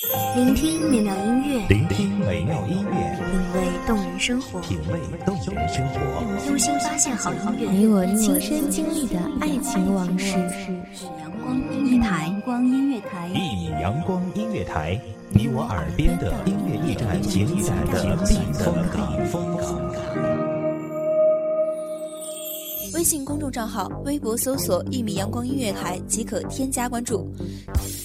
聆听美妙音乐，聆听美妙音乐，品味动人生活，品味动人生活，用心发现好音乐，你我亲身经历的爱情往事。阳光音乐台，阳光音乐台，一米阳光音乐台，你我耳边的音乐驿站，情感的避风港。微信公众账号、微博搜索“一米阳光音乐台”即可添加关注。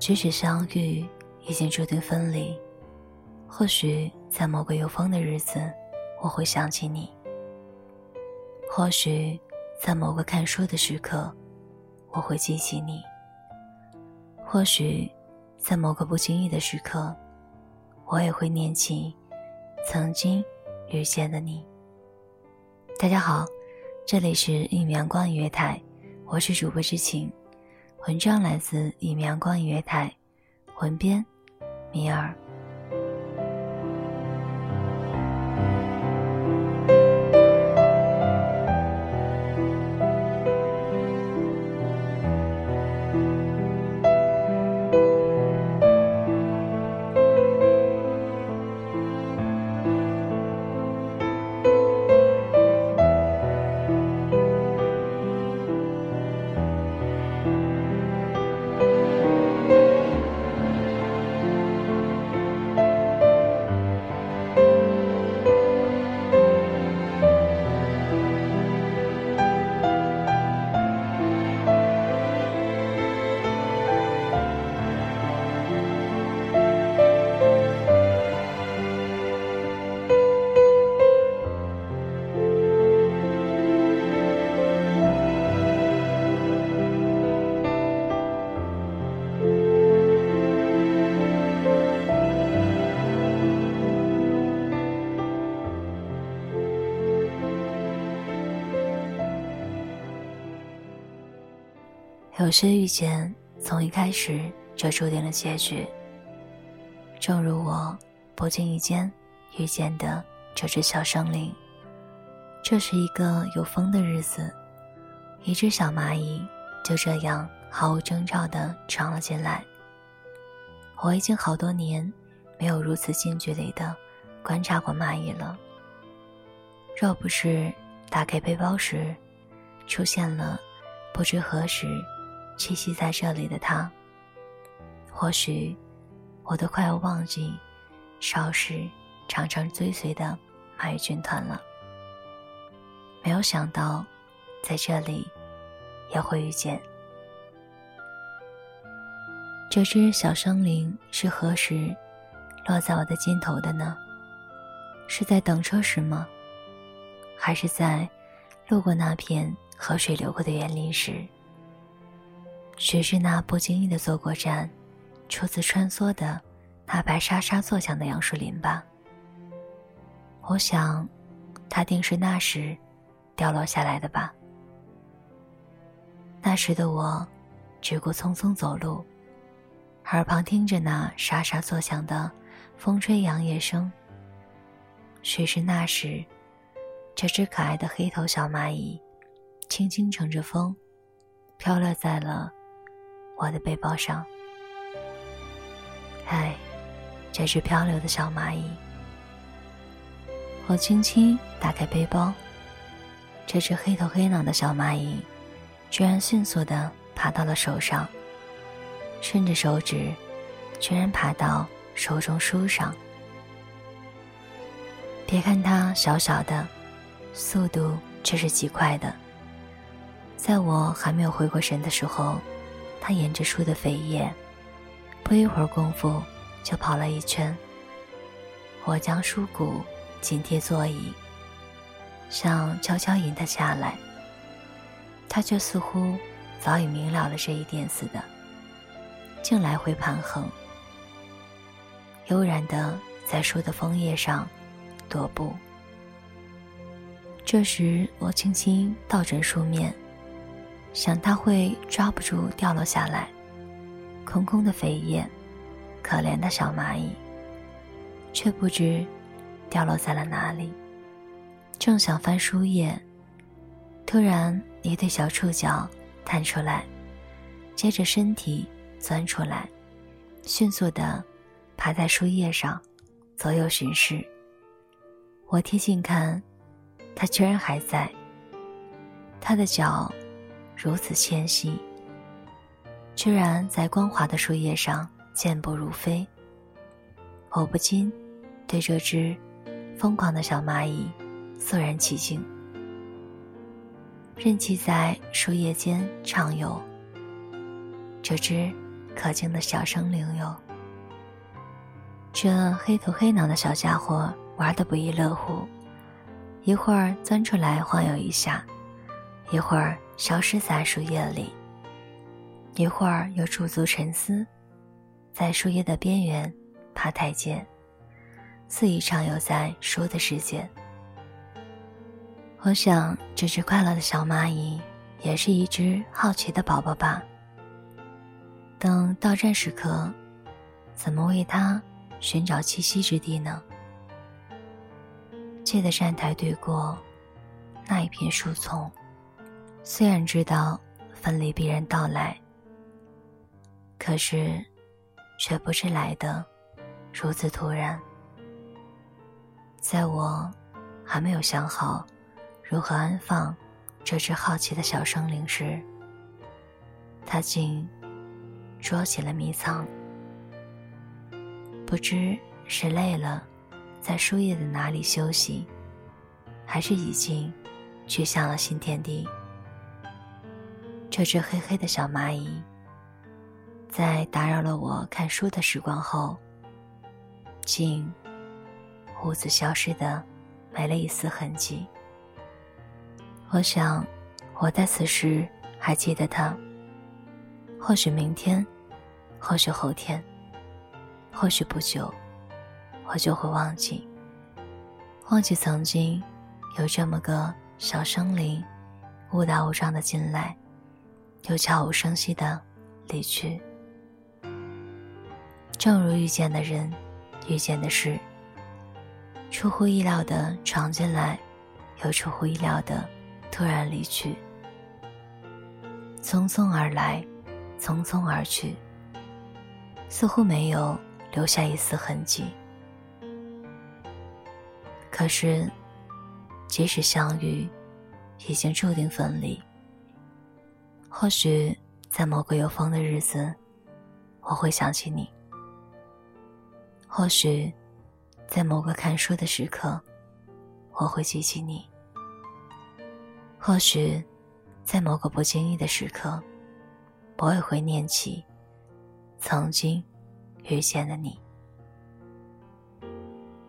咫尺相遇，已经注定分离。或许在某个有风的日子，我会想起你；或许在某个看书的时刻，我会记起你；或许在某个不经意的时刻，我也会念起曾经遇见的你。大家好，这里是一米阳光音乐台，我是主播知晴。文章来自一米阳光音乐台，文编米尔。有些遇见，从一开始就注定了结局。正如我不经意间遇见的这只小生灵。这是一个有风的日子，一只小蚂蚁就这样毫无征兆地闯了进来。我已经好多年没有如此近距离地观察过蚂蚁了。若不是打开背包时，出现了不知何时。栖息在这里的他，或许我都快要忘记少时常常追随的蚂蚁军团了。没有想到，在这里也会遇见这只小生灵，是何时落在我的肩头的呢？是在等车时吗？还是在路过那片河水流过的园林时？许是那不经意的坐过站，初次穿梭的那白沙沙作响的杨树林吧。我想，它定是那时掉落下来的吧。那时的我，只顾匆匆走路，耳旁听着那沙沙作响的风吹杨叶声。许是那时，这只可爱的黑头小蚂蚁，轻轻乘着风，飘落在了。我的背包上，唉，这只漂流的小蚂蚁。我轻轻打开背包，这只黑头黑脑的小蚂蚁，居然迅速的爬到了手上，顺着手指，居然爬到手中书上。别看它小小的，速度却是极快的。在我还没有回过神的时候。他沿着树的扉叶，不一会儿功夫就跑了一圈。我将书骨紧贴座椅，想悄悄引他下来，他却似乎早已明了了这一点似的，竟来回盘横，悠然的在书的枫叶上踱步。这时，我轻轻倒转书面，想它会抓不住掉落下来。空空的扉页，可怜的小蚂蚁，却不知掉落在了哪里。正想翻书页，突然一对小触角探出来，接着身体钻出来，迅速的爬在书页上，左右巡视。我贴近看。它居然还在。它的脚如此纤细，居然在光滑的树叶上健步如飞。我不禁对这只疯狂的小蚂蚁肃然起敬，任其在树叶间畅游。这只可敬的小生灵哟，这黑头黑脑的小家伙玩得不亦乐乎。一会儿钻出来晃悠一下，一会儿消失在树叶里，一会儿又驻足沉思，在树叶的边缘爬台阶，肆意畅游在书的世界。我想，这只快乐的小蚂蚁也是一只好奇的宝宝吧。等到站时刻，怎么为它寻找栖息之地呢？借的站台对过那一片树丛，虽然知道分离必然到来，可是却不知来的如此突然。在我还没有想好如何安放这只好奇的小生灵时，他竟捉起了迷藏。不知是累了。在树叶的哪里休息，还是已经去向了新天地？这只黑黑的小蚂蚁，在打扰了我看书的时光后，竟兀自消失的没了一丝痕迹。我想，我在此时还记得它。或许明天，或许后天，或许不久。我就会忘记，忘记曾经有这么个小生灵，误打误撞的进来，又悄无声息的离去。正如遇见的人，遇见的事，出乎意料的闯进来，又出乎意料的突然离去，匆匆而来，匆匆而去，似乎没有留下一丝痕迹。可是，即使相遇，已经注定分离。或许在某个有风的日子，我会想起你；或许在某个看书的时刻，我会记起你；或许在某个不经意的时刻，我也会念起曾经遇见的你。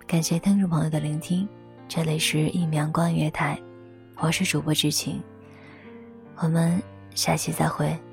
感谢听众朋友的聆听，这里是一米阳光月台，我是主播知晴，我们下期再会。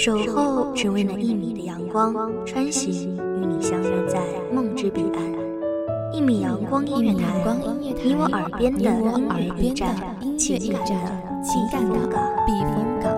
守候只为那一米的阳光，穿行与你相约在梦之彼岸。一米阳光音乐台，你我耳边的音乐驿站，情感的情感的避风港。